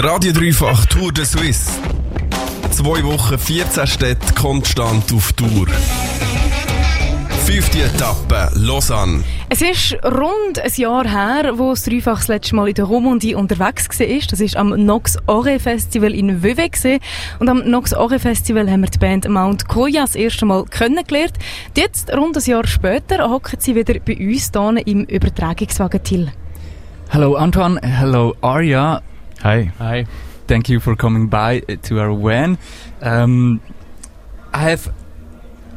Der Radio Dreifach Tour de Suisse. Zwei Wochen, 14 Städte konstant auf Tour. Fünfte Etappe, Lausanne. Es ist rund ein Jahr her, wo das Dreifach das letzte Mal in der Romandie unterwegs war. Das war am Nox Ore Festival in Vevey. Und am Nox Ore Festival haben wir die Band Mount Koya das erste Mal kennengelernt. Jetzt, rund ein Jahr später, hocken sie wieder bei uns hier im Übertragungswagen Till. Hello Antoine, hello Arya. Hi. Hi. Thank you for coming by to our van. Um, I have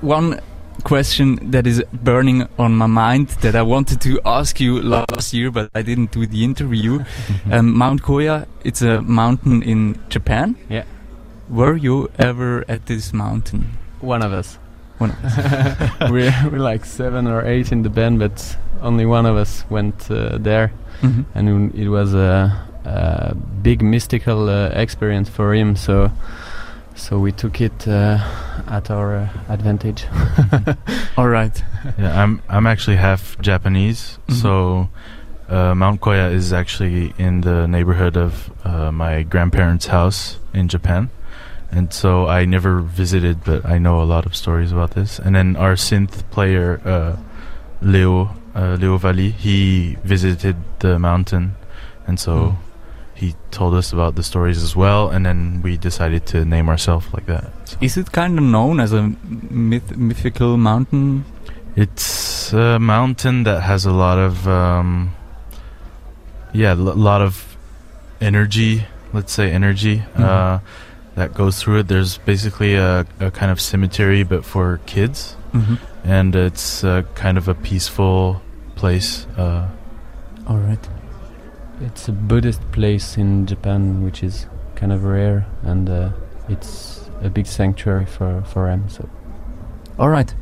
one question that is burning on my mind that I wanted to ask you last year, but I didn't do the interview. um, Mount Koya, it's a mountain in Japan. Yeah. Were you ever at this mountain? One of us. One of us. we're, we're like seven or eight in the band, but only one of us went uh, there. Mhm. And it was a, a big mystical uh, experience for him, so so we took it uh, at our uh, advantage. All right. Yeah, I'm I'm actually half Japanese, Mhm. so uh, Mount Koya is actually in the neighborhood of uh, my grandparents' house in Japan, and so I never visited, but I know a lot of stories about this. And then our synth player, uh, Leo uh, Leo Valli, he visited the mountain, and so. Mm. He told us about the stories as well, and then we decided to name ourselves like that. So Is it kind of known as a myth- mythical mountain? It's a mountain that has a lot of, um, yeah, a lot of energy. Let's say energy Mhm. uh, that goes through it. There's basically a, a kind of cemetery, but for kids, Mm-hmm. and it's uh, kind of a peaceful place. Uh, All right. It's a Buddhist place in Japan, which is kind of rare, and uh, it's a big sanctuary for for him. So All right.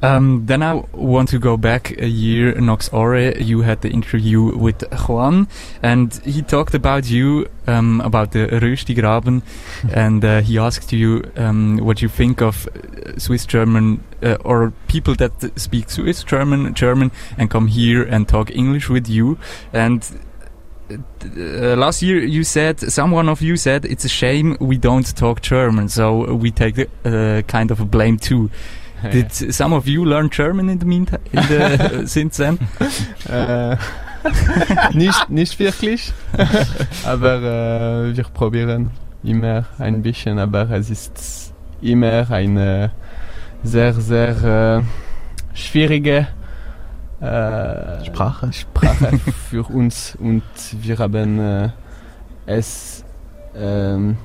Um, then I want to go back a year, Nox Orae. You had the interview with Juan, and he talked about you, um, about the Röstigraben, and uh, he asked you um, what you think of uh, Swiss German uh, or people that speak Swiss German, German, and come here and talk English with you. And uh, last year you said, someone of you said, it's a shame we don't talk German, so we take the, uh, kind of a blame too. Did some of you learn German in the meantime, in the, since then? Äh, nicht, nicht wirklich, aber äh, wir probieren immer ein bisschen, aber es ist immer eine sehr, sehr äh, schwierige äh, Sprache? Sprache für uns und wir haben äh, es ähm,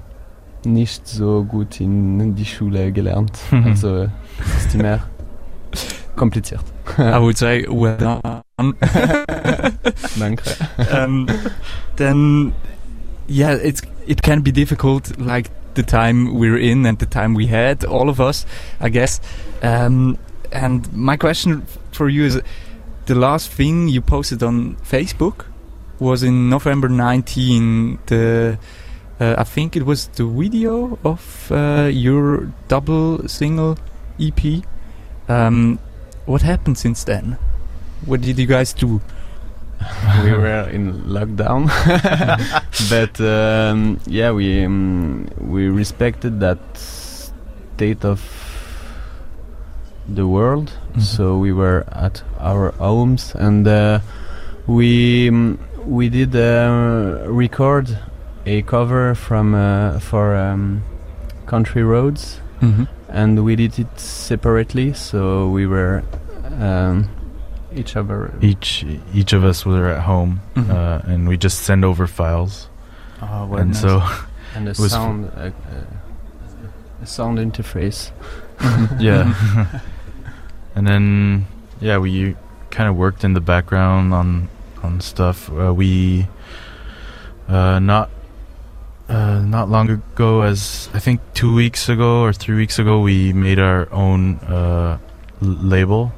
nicht so gut in die Schule gelernt. Mhm. Also es ist immer kompliziert. I would say well done. Danke. um, then, yeah, it's it can be difficult, like the time we're in and the time we had, all of us, I guess. Um, and my question for you is: the last thing you posted on Facebook was in November 19. The uh, I think it was the video of uh, your double single EP. Um, what happened since then? What did you guys do? we were in lockdown, but um, yeah, we um, we respected that state of the world. Mhm. So we were at our homes, and uh, we um, we did uh, record a cover from uh, for um, Country Roads, Mm-hmm. and we did it separately. So we were um, each other. each each of us were at home, Mhm. uh, and we just send over files, Oh, well, and nice. so and a sound uh, a sound interface. yeah and then yeah we kind of worked in the background on on stuff uh, we uh not uh not long ago as i think two weeks ago or three weeks ago we made our own uh l- label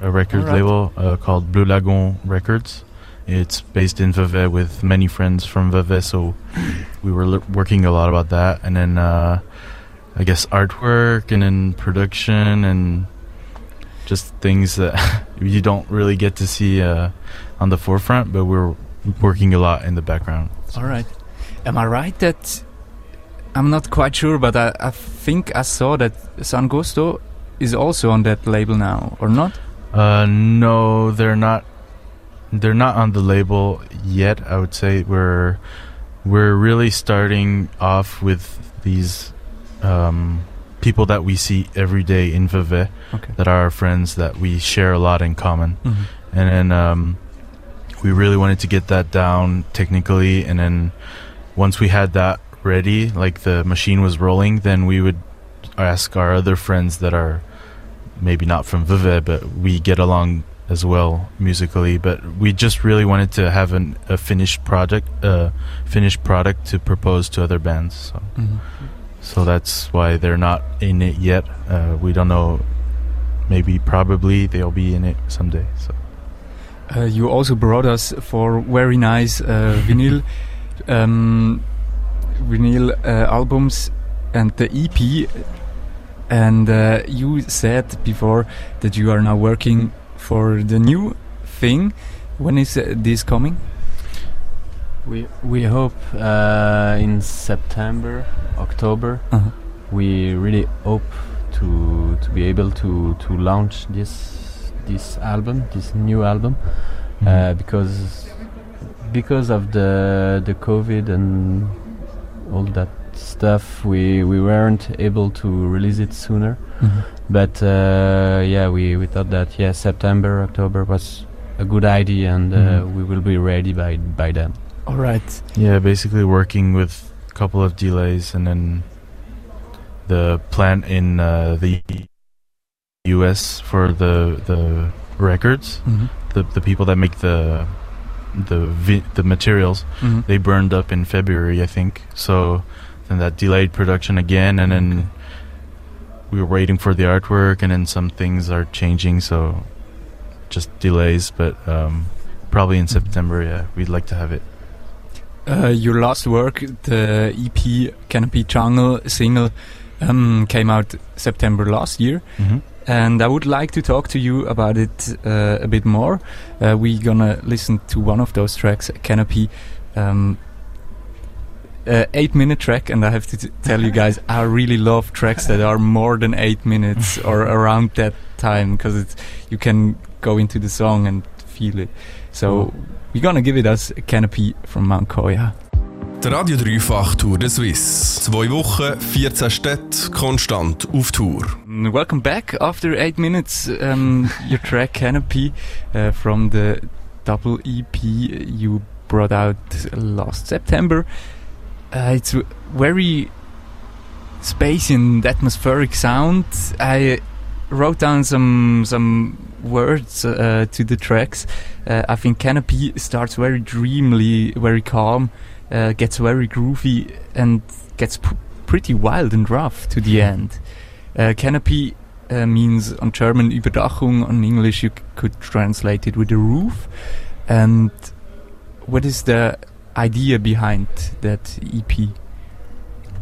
a record Alright. label uh, called blue lagoon records it's based in Vevey with many friends from Vevey, so we were l- working a lot about that. And then uh, I guess artwork and then production and just things that you don't really get to see uh, on the forefront, but we're working a lot in the background. All right. Am I right that I'm not quite sure, but I, I think I saw that San Gusto is also on that label now, or not? Uh, no, they're not. They're not on the label yet. I would say we're we're really starting off with these um, people that we see every day in Vevey Okay. that are our friends that we share a lot in common. Mhm. and then um, we really wanted to get that down technically and then once we had that ready like the machine was rolling then we would ask our other friends that are maybe not from Vevey but we get along as well musically but we just really wanted to have an, a finished project uh, finished product to propose to other bands so Mhm. So that's why they're not in it yet uh, we don't know maybe probably they'll be in it someday so Uh, you also brought us for very nice uh, vinyl um, vinyl uh, albums and the EP. And uh, you said before that you are now working for the new thing. When is uh, this coming? We we hope uh, in September, October. Uh-huh. We really hope to to be able to to launch this this album, this new album, uh, because because of the the COVID and all that stuff, we we weren't able to release it sooner. But uh, yeah, we, we thought that yeah, September, October was a good idea, and uh, Mhm. we will be ready by by then. All right. Yeah, basically working with a couple of delays and then the plant in uh, the U.S. for the the records. Mhm. The the people that make the the vi- the materials Mhm. they burned up in February, I think. So then that delayed production again, and then Okay. we were waiting for the artwork, and then some things are changing, so just delays. But um, probably in Mhm. September, yeah, we'd like to have it. Uh, your last work, the EP Canopy Jungle single, um, came out September last year. Mm-hmm. and I would like to talk to you about it uh, a bit more. Uh, we're gonna listen to one of those tracks, Canopy, um, uh, eight minute track, and I have to tell you guys, I really love tracks that are more than eight minutes or around that time because you can go into the song and feel it. So we're gonna give it us Canopy from Mount Koya. Der Radio Dreifach Tour de Suisse. Zwei Wochen, 14 Städte, konstant auf Tour. Mm, Welcome back after eight minutes. Um, your track Canopy uh, from the double EP you brought out last September. Uh, it's very spacey and atmospheric sound. I wrote down some some words uh, to the tracks. Uh, I think Canopy starts very dreamily, very calm, uh, gets very groovy, and gets p- pretty wild and rough to the end. Uh, canopy uh, means on German Überdachung. On English, you c- could translate it with a roof. And what is the idea behind that EP?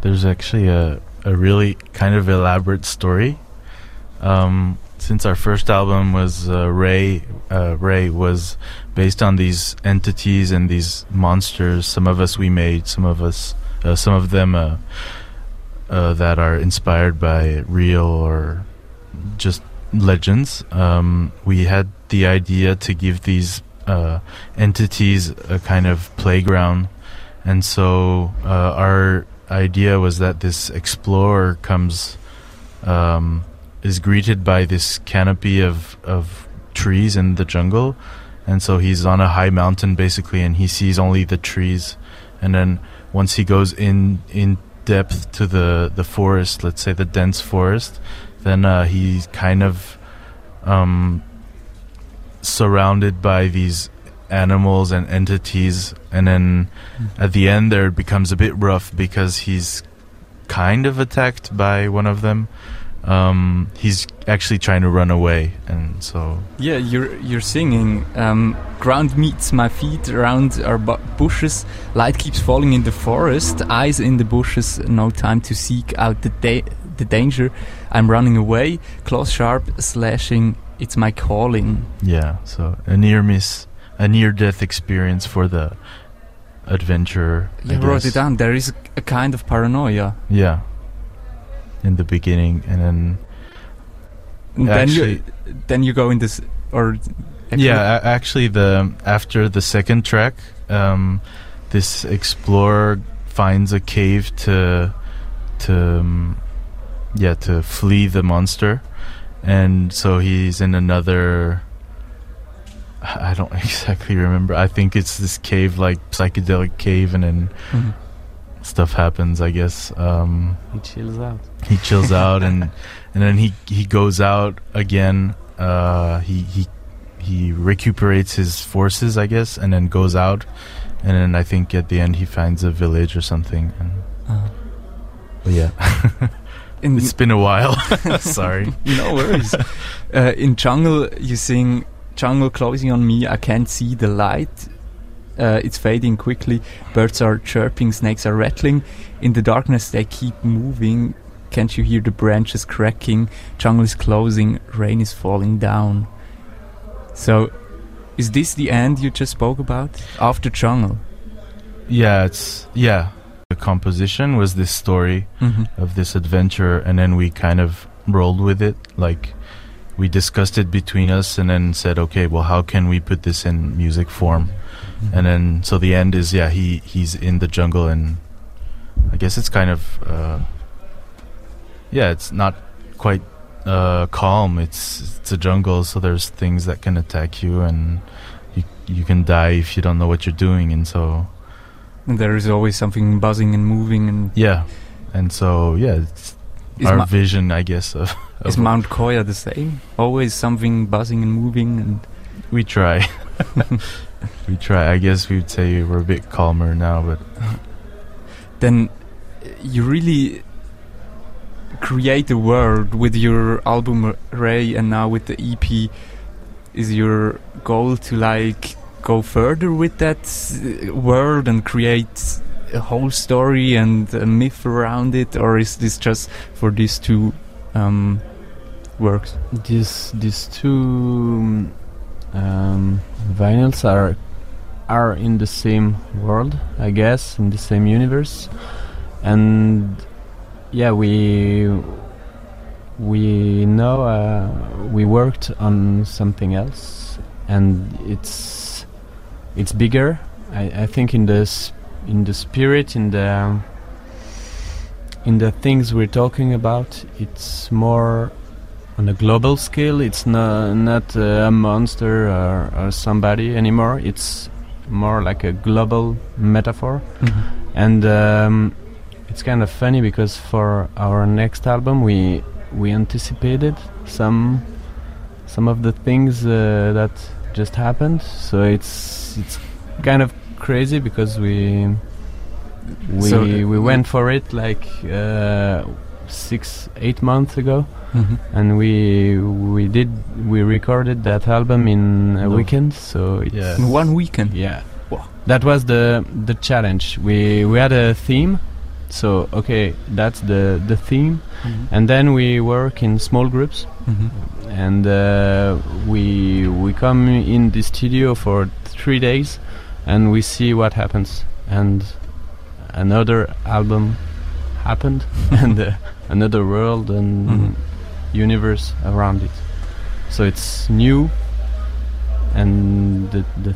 There's actually a, a really kind of elaborate story. Um, since our first album was uh, Rei, uh, Rei was based on these entities and these monsters. Some of us we made, some of us, uh, some of them uh, uh, that are inspired by real or just legends. Um, we had the idea to give these uh, entities a kind of playground, and so our idea was that this explorer comes um, is greeted by this canopy of of trees in the jungle, and so he's on a high mountain basically, and he sees only the trees, and then once he goes in in depth to the the forest, let's say the dense forest, then uh, he's kind of um, surrounded by these animals and entities, and then at the end there it becomes a bit rough because he's kind of attacked by one of them. Um, he's actually trying to run away, and so Yeah, you're you're singing. Um, ground meets my feet around our bu- bushes. Light keeps falling in the forest. Eyes in the bushes. No time to seek out the da- the danger. I'm running away. Claws sharp, slashing. It's my calling. yeah, so a near miss, a near death experience for the adventure. I You wrote guess. it down. There is a kind of paranoia. Yeah. In the beginning, and then then you then you go in this or yeah, actually, the after the second track, um, this explorer finds a cave to to um, yeah to flee the monster, and so he's in another. I don't exactly remember. I think it's this cave, like psychedelic cave, and then Mhm. Stuff happens. I guess. Um, He chills out. he chills out and and then he he goes out again uh he he he recuperates his forces i guess and then goes out and then i think at the end he finds a village or something and Uh, but yeah in it's been a while sorry no worries. uh, in jungle, you sing "Jungle closing on me." I can't see the light. Uh, it's fading quickly. Birds are chirping, snakes are rattling. In the darkness, they keep moving. Can't you hear the branches cracking? Jungle is closing. Rain is falling down. So, is this the end you just spoke about? After jungle. yeah it's yeah the composition was this story Mm-hmm. of this adventure and then we kind of rolled with it like we discussed it between us and then said okay well how can we put this in music form? And then so the end is yeah he he's in the jungle and i guess it's kind of uh yeah it's not quite uh calm. It's it's a jungle so there's things that can attack you and you you can die if you don't know what you're doing. And so And there is always something buzzing and moving. And yeah. And so yeah it's is, our Ma- vision i guess of, of is Mount Koya the same? Always something buzzing and moving. And we try we try i guess we would say we're a bit calmer now but then you really create a world with your album Rei and now with the EP is your goal to like go further with that uh, world and create a whole story and a myth around it or is this just for these two um, works These these two um, vinyls are are in the same world, I guess, in the same universe, and yeah, we we know uh, we worked on something else, and it's it's bigger. I, I think in the s- in the spirit, in the in the things we're talking about, it's more on a global scale. It's not not uh, a monster or, or somebody anymore. It's more like a global metaphor, and um, it's kind of funny because for our next album, we we anticipated some some of the things uh, that just happened. So it's it's kind of crazy because we we So, uh, we went for it like uh, six eight months ago Mhm. and we we did we recorded that album in a No. weekend so it's Yeah. in one weekend yeah Wow. that was the the challenge we we had a theme so okay that's the the theme and then we work in small groups Mhm. and uh, we we come in the studio for three days and we see what happens and another album happened and uh, another world and Mhm. universe around it so it's new and the, the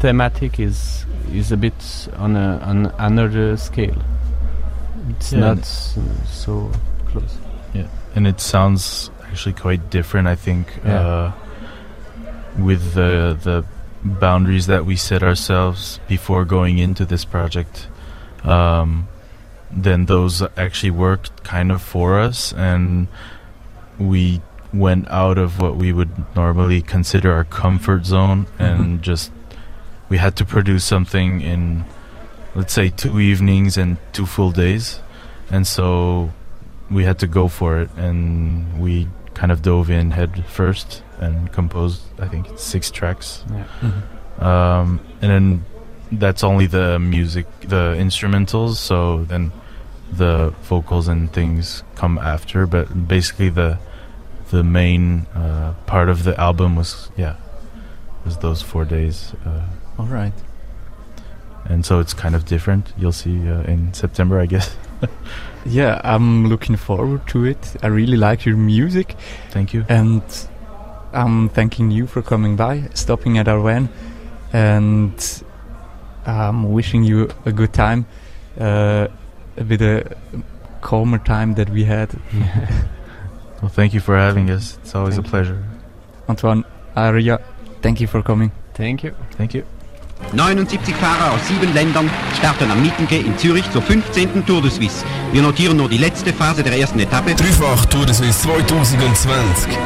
thematic is is a bit on a on another scale it's Yeah, not and- s- so close Yeah, and it sounds actually quite different i think Yeah. uh, with the the boundaries that we set ourselves before going into this project um, then those actually worked kind of for us and we went out of what we would normally consider our comfort zone and just we had to produce something in let's say two evenings and two full days and so we had to go for it and we kind of dove in head first and composed i think six tracks yeah Mhm. um, and then that's only the music the instrumentals so then the vocals and things come after but basically the the main uh, part of the album was yeah was those four days uh, all right and so it's kind of different. You'll see uh, in September, I guess. Yeah, I'm looking forward to it. I really like your music, Thank you. and I'm thanking you for coming by, stopping at our van, and I'm wishing you a good time, uh, a bit a calmer time that we had. Well, thank you for having us. It's always Thank a pleasure. Antoine, Aria, thank you for coming. Thank you. Thank you. 79 Fahrer aus sieben Ländern starten am Mittenge in Zürich zur 15. Tour de Suisse. Wir notieren nur die letzte Phase der ersten Etappe. Dreifach Tour de Suisse 2020.